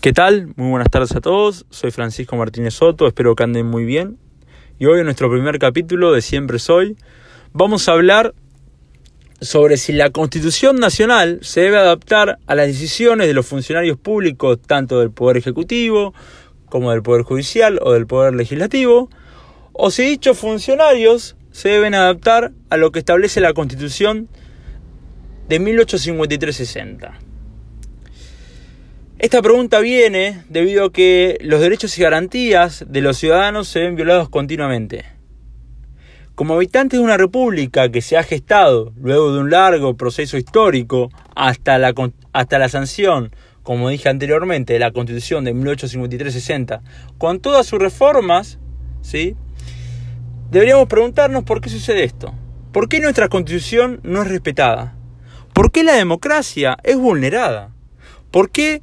¿Qué tal? Muy buenas tardes a todos. Soy Francisco Martínez Soto, espero que anden muy bien. Y hoy en nuestro primer capítulo de Siempre Soy vamos a hablar sobre si la Constitución Nacional se debe adaptar a las decisiones de los funcionarios públicos, tanto del Poder Ejecutivo como del Poder Judicial o del Poder Legislativo, o si dichos funcionarios se deben adaptar a lo que establece la Constitución de 1853-60. Esta pregunta viene debido a que los derechos y garantías de los ciudadanos se ven violados continuamente. Como habitantes de una república que se ha gestado luego de un largo proceso histórico hasta la, hasta la sanción, como dije anteriormente, de la Constitución de 1853-60, con todas sus reformas, ¿sí? deberíamos preguntarnos por qué sucede esto. ¿Por qué nuestra Constitución no es respetada? ¿Por qué la democracia es vulnerada? ¿Por qué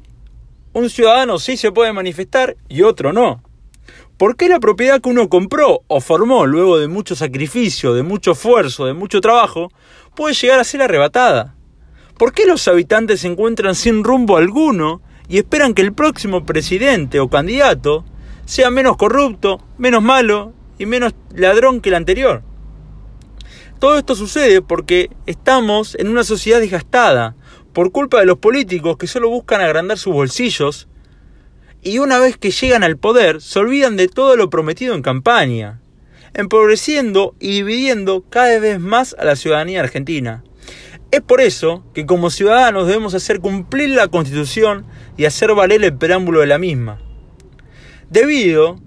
un ciudadano sí se puede manifestar y otro no. ¿Por qué la propiedad que uno compró o formó luego de mucho sacrificio, de mucho esfuerzo, de mucho trabajo, puede llegar a ser arrebatada? ¿Por qué los habitantes se encuentran sin rumbo alguno y esperan que el próximo presidente o candidato sea menos corrupto, menos malo y menos ladrón que el anterior? Todo esto sucede porque estamos en una sociedad desgastada, por culpa de los políticos que solo buscan agrandar sus bolsillos y una vez que llegan al poder se olvidan de todo lo prometido en campaña, empobreciendo y dividiendo cada vez más a la ciudadanía argentina. Es por eso que como ciudadanos debemos hacer cumplir la Constitución y hacer valer el preámbulo de la misma. Debido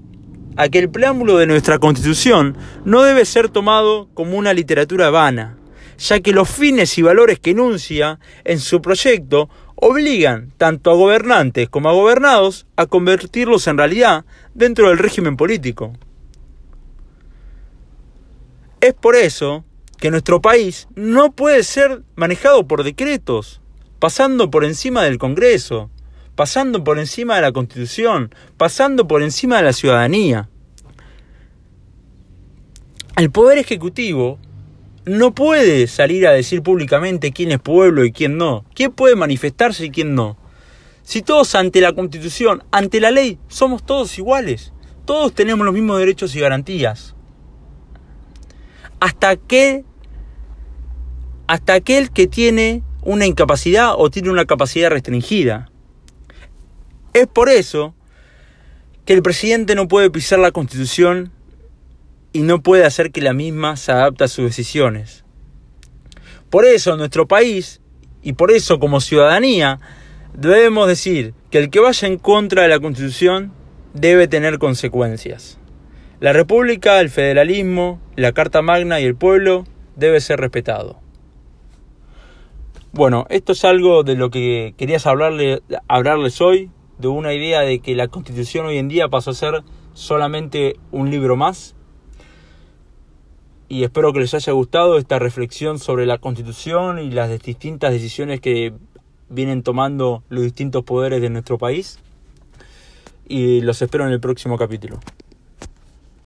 a que el preámbulo de nuestra Constitución no debe ser tomado como una literatura vana, ya que los fines y valores que enuncia en su proyecto obligan tanto a gobernantes como a gobernados a convertirlos en realidad dentro del régimen político. Es por eso que nuestro país no puede ser manejado por decretos, pasando por encima del Congreso, pasando por encima de la Constitución, pasando por encima de la ciudadanía. El Poder Ejecutivo no puede salir a decir públicamente quién es pueblo y quién no, quién puede manifestarse y quién no. Si todos ante la Constitución, ante la ley, somos todos iguales, todos tenemos los mismos derechos y garantías. Hasta que hasta aquel que tiene una incapacidad o tiene una capacidad restringida. Es por eso que el presidente no puede pisar la Constitución y no puede hacer que la misma se adapte a sus decisiones. Por eso nuestro país, y por eso como ciudadanía, debemos decir que el que vaya en contra de la Constitución debe tener consecuencias. La República, el federalismo, la Carta Magna y el pueblo debe ser respetado. Bueno, esto es algo de lo que querías hablarle, hablarles hoy, de una idea de que la Constitución hoy en día pasó a ser solamente un libro más y espero que les haya gustado esta reflexión sobre la constitución y las distintas decisiones que vienen tomando los distintos poderes de nuestro país. Y los espero en el próximo capítulo.